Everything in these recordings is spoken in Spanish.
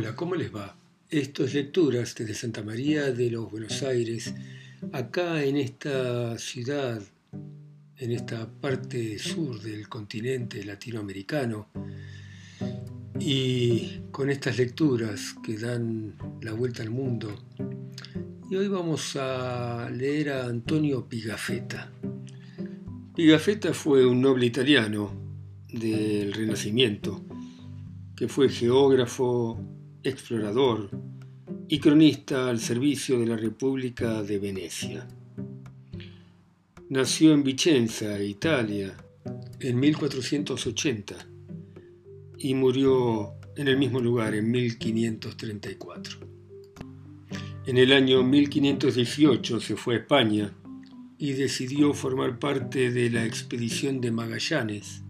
Hola, ¿cómo les va? Esto es Lecturas desde Santa María de los Buenos Aires, acá en esta ciudad, en esta parte sur del continente latinoamericano, y con estas lecturas que dan la vuelta al mundo. Y hoy vamos a leer a Antonio Pigafetta. Pigafetta fue un noble italiano del Renacimiento, que fue geógrafo, explorador y cronista al servicio de la República de Venecia. Nació en Vicenza, Italia, en 1480 y murió en el mismo lugar en 1534. En el año 1518 se fue a España y decidió formar parte de la expedición de Magallanes,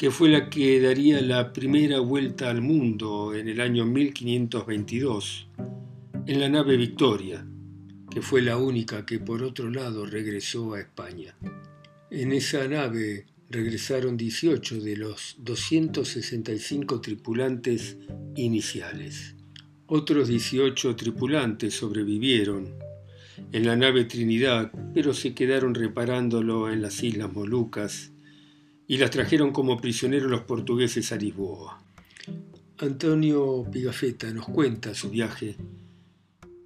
que fue la que daría la primera vuelta al mundo en el año 1522 en la nave Victoria, que fue la única que por otro lado regresó a España. En esa nave regresaron 18 de los 265 tripulantes iniciales. Otros 18 tripulantes sobrevivieron en la nave Trinidad, pero se quedaron reparándolo en las Islas Molucas y las trajeron como prisioneros los portugueses a Lisboa. Antonio Pigafetta nos cuenta su viaje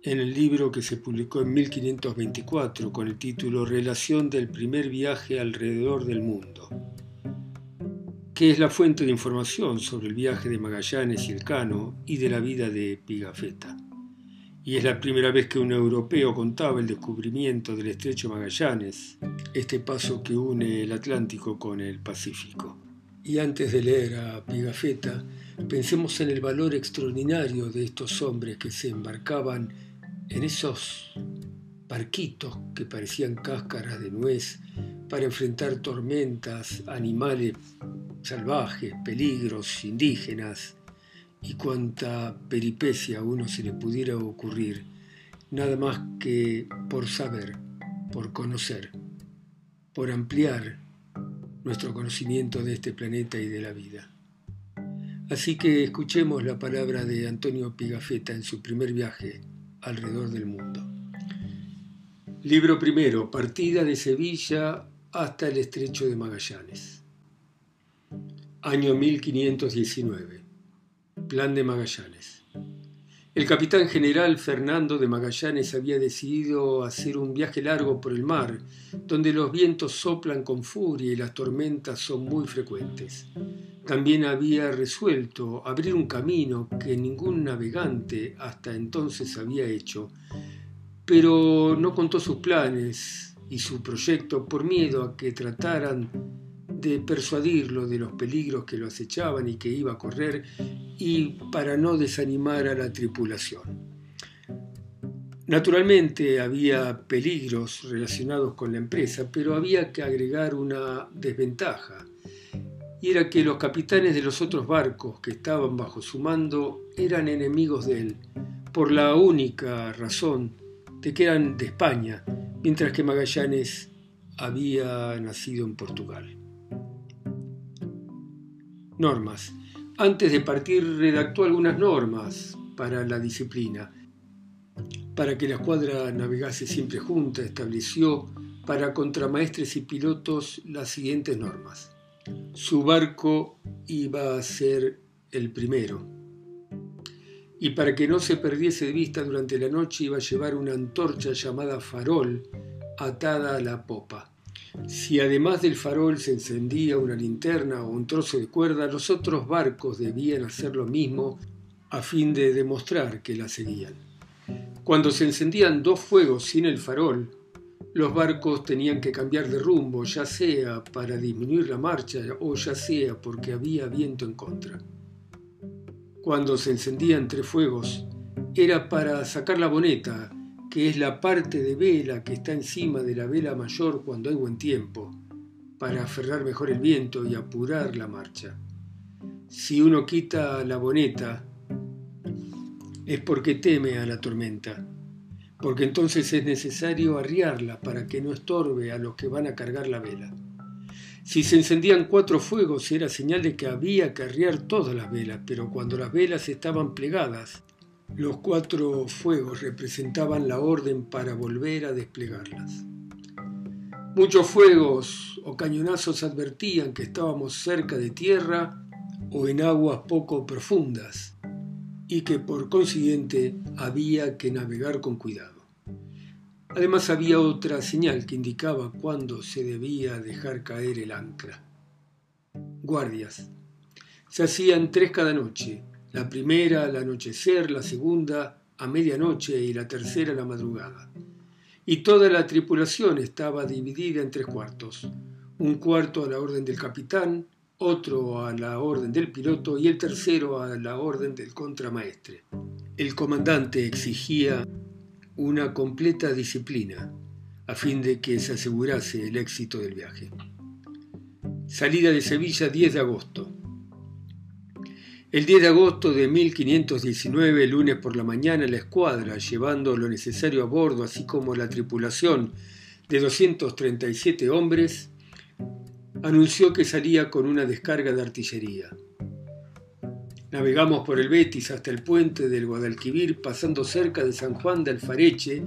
en el libro que se publicó en 1524 con el título Relación del primer viaje alrededor del mundo, que es la fuente de información sobre el viaje de Magallanes y Elcano y de la vida de Pigafetta. Y es la primera vez que un europeo contaba el descubrimiento del estrecho Magallanes, este paso que une el Atlántico con el Pacífico. Y antes de leer a Pigafetta, pensemos en el valor extraordinario de estos hombres que se embarcaban en esos barquitos que parecían cáscaras de nuez para enfrentar tormentas, animales salvajes, peligros indígenas y cuanta peripecia a uno se le pudiera ocurrir, nada más que por saber, por conocer, por ampliar nuestro conocimiento de este planeta y de la vida. Así que escuchemos la palabra de Antonio Pigafetta en su primer viaje alrededor del mundo. Libro primero, partida de Sevilla hasta el estrecho de Magallanes. Año 1519. Plan de Magallanes. El capitán general Fernando de Magallanes había decidido hacer un viaje largo por el mar, donde los vientos soplan con furia y las tormentas son muy frecuentes. También había resuelto abrir un camino que ningún navegante hasta entonces había hecho, pero no contó sus planes y su proyecto por miedo a que trataran de persuadirlo de los peligros que lo acechaban y que iba a correr y para no desanimar a la tripulación. Naturalmente había peligros relacionados con la empresa, pero había que agregar una desventaja, y era que los capitanes de los otros barcos que estaban bajo su mando eran enemigos de él, por la única razón de que eran de España, mientras que Magallanes había nacido en Portugal. Normas. Antes de partir redactó algunas normas para la disciplina. Para que la escuadra navegase siempre junta, estableció para contramaestres y pilotos las siguientes normas. Su barco iba a ser el primero. Y para que no se perdiese de vista durante la noche iba a llevar una antorcha llamada farol atada a la popa. Si además del farol se encendía una linterna o un trozo de cuerda, los otros barcos debían hacer lo mismo a fin de demostrar que la seguían. Cuando se encendían dos fuegos sin el farol, los barcos tenían que cambiar de rumbo, ya sea para disminuir la marcha o ya sea porque había viento en contra. Cuando se encendían tres fuegos, era para sacar la boneta, que es la parte de vela que está encima de la vela mayor cuando hay buen tiempo, para aferrar mejor el viento y apurar la marcha. Si uno quita la boneta, es porque teme a la tormenta, porque entonces es necesario arriarla para que no estorbe a los que van a cargar la vela. Si se encendían cuatro fuegos era señal de que había que arriar todas las velas, pero cuando las velas estaban plegadas, los cuatro fuegos representaban la orden para volver a desplegarlas. Muchos fuegos o cañonazos advertían que estábamos cerca de tierra o en aguas poco profundas y que por consiguiente había que navegar con cuidado. Además había otra señal que indicaba cuándo se debía dejar caer el ancla. Guardias. Se hacían tres cada noche, la primera al anochecer, la segunda a medianoche y la tercera a la madrugada. Y toda la tripulación estaba dividida en tres cuartos, un cuarto a la orden del capitán, otro a la orden del piloto y el tercero a la orden del contramaestre. El comandante exigía una completa disciplina a fin de que se asegurase el éxito del viaje. Salida de Sevilla 10 de agosto. El 10 de agosto de 1519, lunes por la mañana, la escuadra, llevando lo necesario a bordo, así como la tripulación de 237 hombres, anunció que salía con una descarga de artillería. Navegamos por el Betis hasta el puente del Guadalquivir, pasando cerca de San Juan de Alfareche,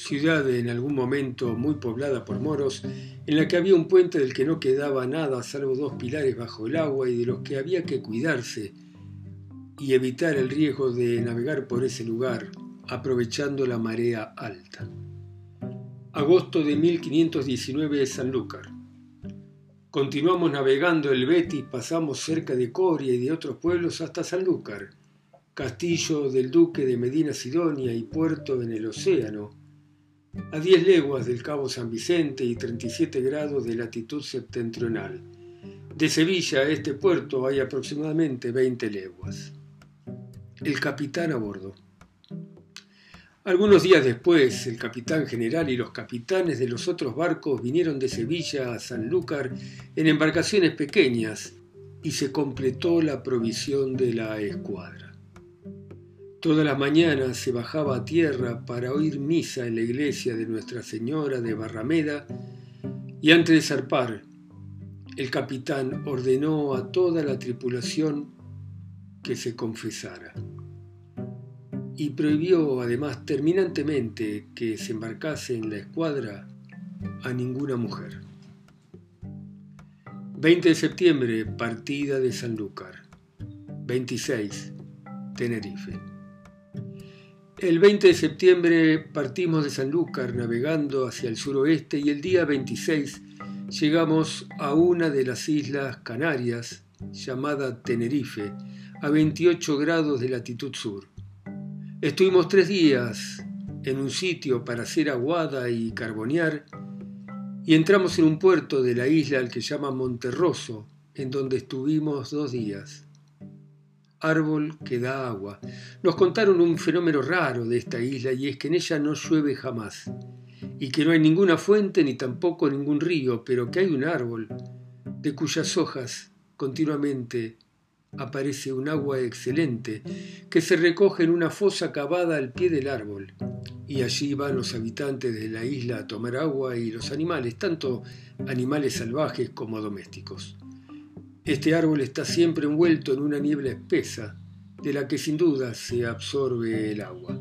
ciudad en algún momento muy poblada por moros, en la que había un puente del que no quedaba nada salvo dos pilares bajo el agua y de los que había que cuidarse y evitar el riesgo de navegar por ese lugar, aprovechando la marea alta. Agosto de 1519 Sanlúcar. Continuamos navegando el Betis, pasamos cerca de Coria y de otros pueblos hasta Sanlúcar, castillo del duque de Medina Sidonia y puerto en el océano, a 10 leguas del Cabo San Vicente y 37 grados de latitud septentrional. De Sevilla a este puerto hay aproximadamente 20 leguas. El capitán a bordo. Algunos días después, el capitán general y los capitanes de los otros barcos vinieron de Sevilla a Sanlúcar en embarcaciones pequeñas y se completó la provisión de la escuadra. Todas las mañanas se bajaba a tierra para oír misa en la iglesia de Nuestra Señora de Barrameda y antes de zarpar, el capitán ordenó a toda la tripulación que se confesara y prohibió además terminantemente que se embarcase en la escuadra a ninguna mujer. 20 de septiembre, partida de Sanlúcar. 26, Tenerife. El 20 de septiembre partimos de Sanlúcar navegando hacia el suroeste y el día 26 llegamos a una de las islas Canarias llamada Tenerife, a 28 grados de latitud sur. Estuvimos tres días en un sitio para hacer aguada y carbonear y entramos en un puerto de la isla al que llama Monterroso, en donde estuvimos dos días. Árbol que da agua. Nos contaron un fenómeno raro de esta isla y es que en ella no llueve jamás y que no hay ninguna fuente ni tampoco ningún río, pero que hay un árbol de cuyas hojas continuamente aparece un agua excelente que se recoge en una fosa cavada al pie del árbol. Y allí van los habitantes de la isla a tomar agua y los animales, tanto animales salvajes como domésticos. Este árbol está siempre envuelto en una niebla espesa, de la que sin duda se absorbe el agua.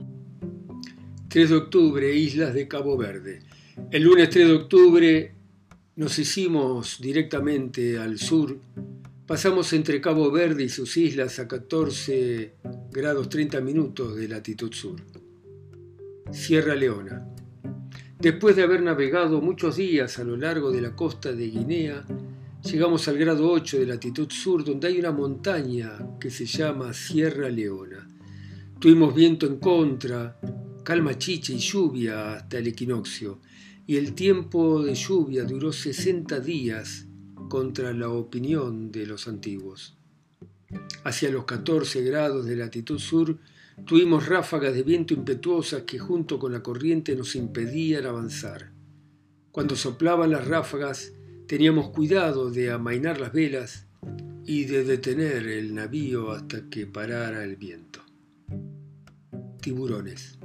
3 de octubre, Islas de Cabo Verde. El lunes 3 de octubre nos hicimos directamente al sur Pasamos entre Cabo Verde y sus islas a 14 grados 30 minutos de latitud sur. Sierra Leona. Después de haber navegado muchos días a lo largo de la costa de Guinea, llegamos al grado 8 de latitud sur, donde hay una montaña que se llama Sierra Leona. Tuvimos viento en contra, calma chicha y lluvia hasta el equinoccio, y el tiempo de lluvia duró 60 días contra la opinión de los antiguos. Hacia los 14 grados de latitud sur tuvimos ráfagas de viento impetuosas que junto con la corriente nos impedían avanzar. Cuando soplaban las ráfagas teníamos cuidado de amainar las velas y de detener el navío hasta que parara el viento. Tiburones.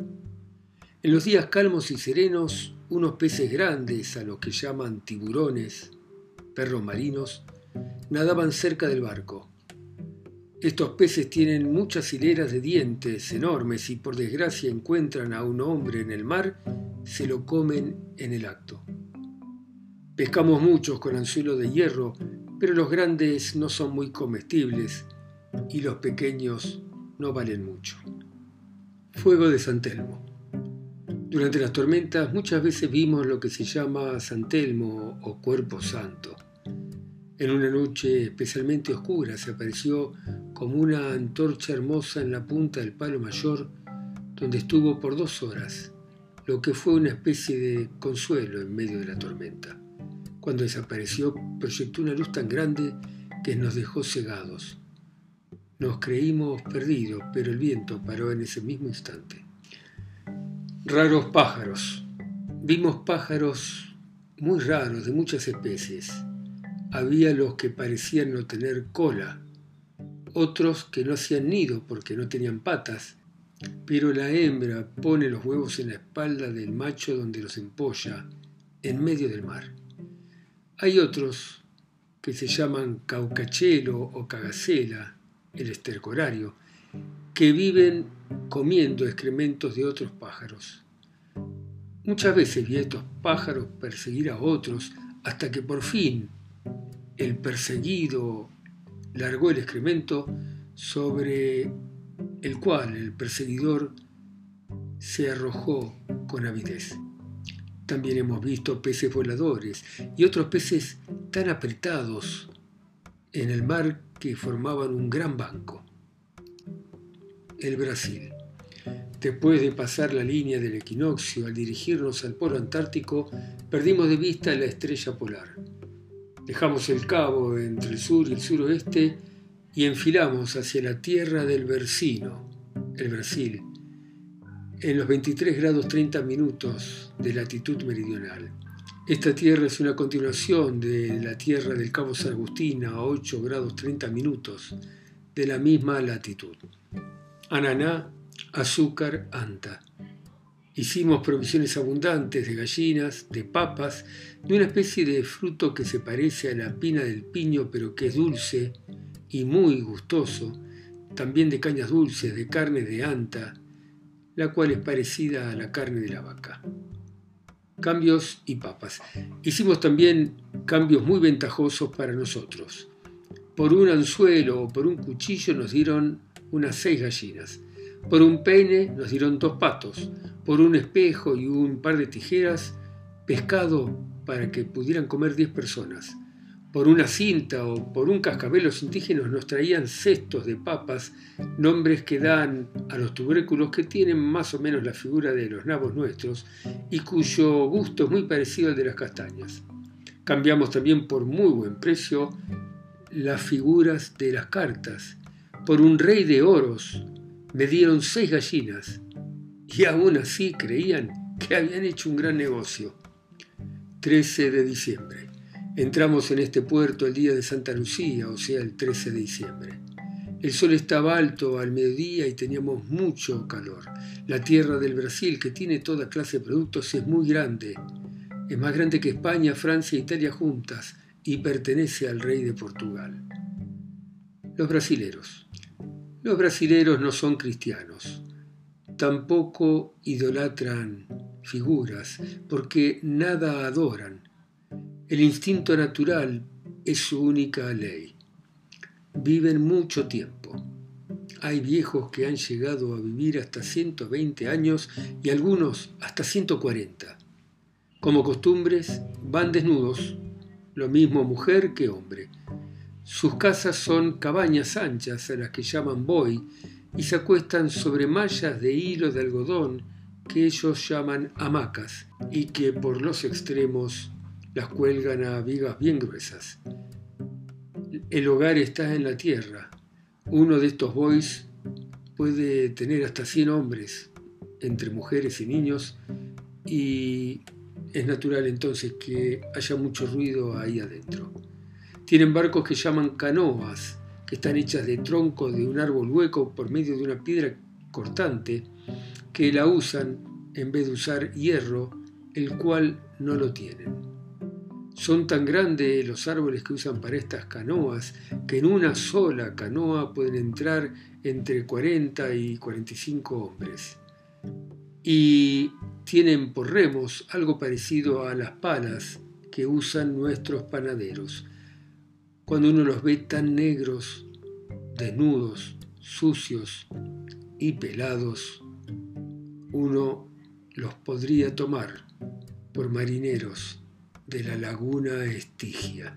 En los días calmos y serenos, unos peces grandes, a los que llaman tiburones, perros marinos, nadaban cerca del barco. Estos peces tienen muchas hileras de dientes enormes y por desgracia encuentran a un hombre en el mar, se lo comen en el acto. Pescamos muchos con anzuelo de hierro, pero los grandes no son muy comestibles y los pequeños no valen mucho. Fuego de San Telmo. Durante las tormentas muchas veces vimos lo que se llama San Telmo o Cuerpo Santo. En una noche especialmente oscura se apareció como una antorcha hermosa en la punta del palo mayor, donde estuvo por dos horas, lo que fue una especie de consuelo en medio de la tormenta. Cuando desapareció, proyectó una luz tan grande que nos dejó cegados. Nos creímos perdidos, pero el viento paró en ese mismo instante. Raros pájaros. Vimos pájaros muy raros, de muchas especies. Había los que parecían no tener cola, otros que no hacían nido porque no tenían patas, pero la hembra pone los huevos en la espalda del macho donde los empolla, en medio del mar. Hay otros que se llaman caucachelo o cagacela, el estercorario, que viven comiendo excrementos de otros pájaros. Muchas veces vi a estos pájaros perseguir a otros hasta que por fin el perseguido largó el excremento sobre el cual el perseguidor se arrojó con avidez. También hemos visto peces voladores y otros peces tan apretados en el mar que formaban un gran banco. El Brasil. Después de pasar la línea del equinoccio, al dirigirnos al polo antártico, perdimos de vista la estrella polar. Dejamos el cabo entre el sur y el suroeste y enfilamos hacia la tierra del Versino, el Brasil, en los 23 grados 30 minutos de latitud meridional. Esta tierra es una continuación de la tierra del Cabo San Agustín a 8 grados 30 minutos de la misma latitud. Ananá, azúcar, anta. Hicimos provisiones abundantes de gallinas, de papas, de una especie de fruto que se parece a la pina del piño pero que es dulce y muy gustoso, también de cañas dulces, de carne de anta, la cual es parecida a la carne de la vaca. Cambios y papas. Hicimos también cambios muy ventajosos para nosotros. Por un anzuelo o por un cuchillo nos dieron unas seis gallinas. Por un peine nos dieron dos patos. Por un espejo y un par de tijeras, pescado para que pudieran comer diez personas por una cinta o por un cascabel los indígenas nos traían cestos de papas, nombres que dan a los tubérculos que tienen más o menos la figura de los nabos nuestros y cuyo gusto es muy parecido al de las castañas. Cambiamos también por muy buen precio las figuras de las cartas. Por un rey de oros me dieron seis gallinas y aún así creían que habían hecho un gran negocio. 13 de diciembre. Entramos en este puerto el día de Santa Lucía, o sea, el 13 de diciembre. El sol estaba alto al mediodía y teníamos mucho calor. La tierra del Brasil, que tiene toda clase de productos, es muy grande. Es más grande que España, Francia e Italia juntas y pertenece al rey de Portugal. Los brasileros. Los brasileros no son cristianos. Tampoco idolatran figuras, porque nada adoran el instinto natural es su única ley. Viven mucho tiempo. Hay viejos que han llegado a vivir hasta 120 años y algunos hasta 140. Como costumbres, van desnudos, lo mismo mujer que hombre. Sus casas son cabañas anchas a las que llaman boy y se acuestan sobre mallas de hilo de algodón que ellos llaman hamacas y que por los extremos las cuelgan a vigas bien gruesas. El hogar está en la tierra. Uno de estos boys puede tener hasta 100 hombres, entre mujeres y niños, y es natural entonces que haya mucho ruido ahí adentro. Tienen barcos que llaman canoas, que están hechas de tronco de un árbol hueco por medio de una piedra cortante, que la usan en vez de usar hierro, el cual no lo tienen. Son tan grandes los árboles que usan para estas canoas que en una sola canoa pueden entrar entre 40 y 45 hombres. Y tienen por remos algo parecido a las palas que usan nuestros panaderos. Cuando uno los ve tan negros, desnudos, sucios y pelados, uno los podría tomar por marineros de la laguna Estigia.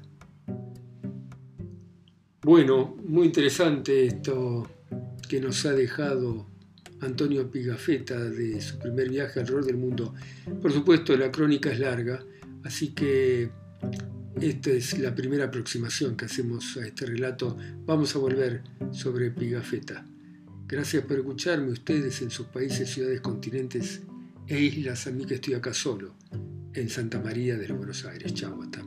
Bueno, muy interesante esto que nos ha dejado Antonio Pigafetta de su primer viaje alrededor del mundo. Por supuesto, la crónica es larga, así que esta es la primera aproximación que hacemos a este relato. Vamos a volver sobre Pigafetta. Gracias por escucharme ustedes en sus países, ciudades, continentes e islas. A mí que estoy acá solo en Santa María de los Buenos Aires. Chao, hasta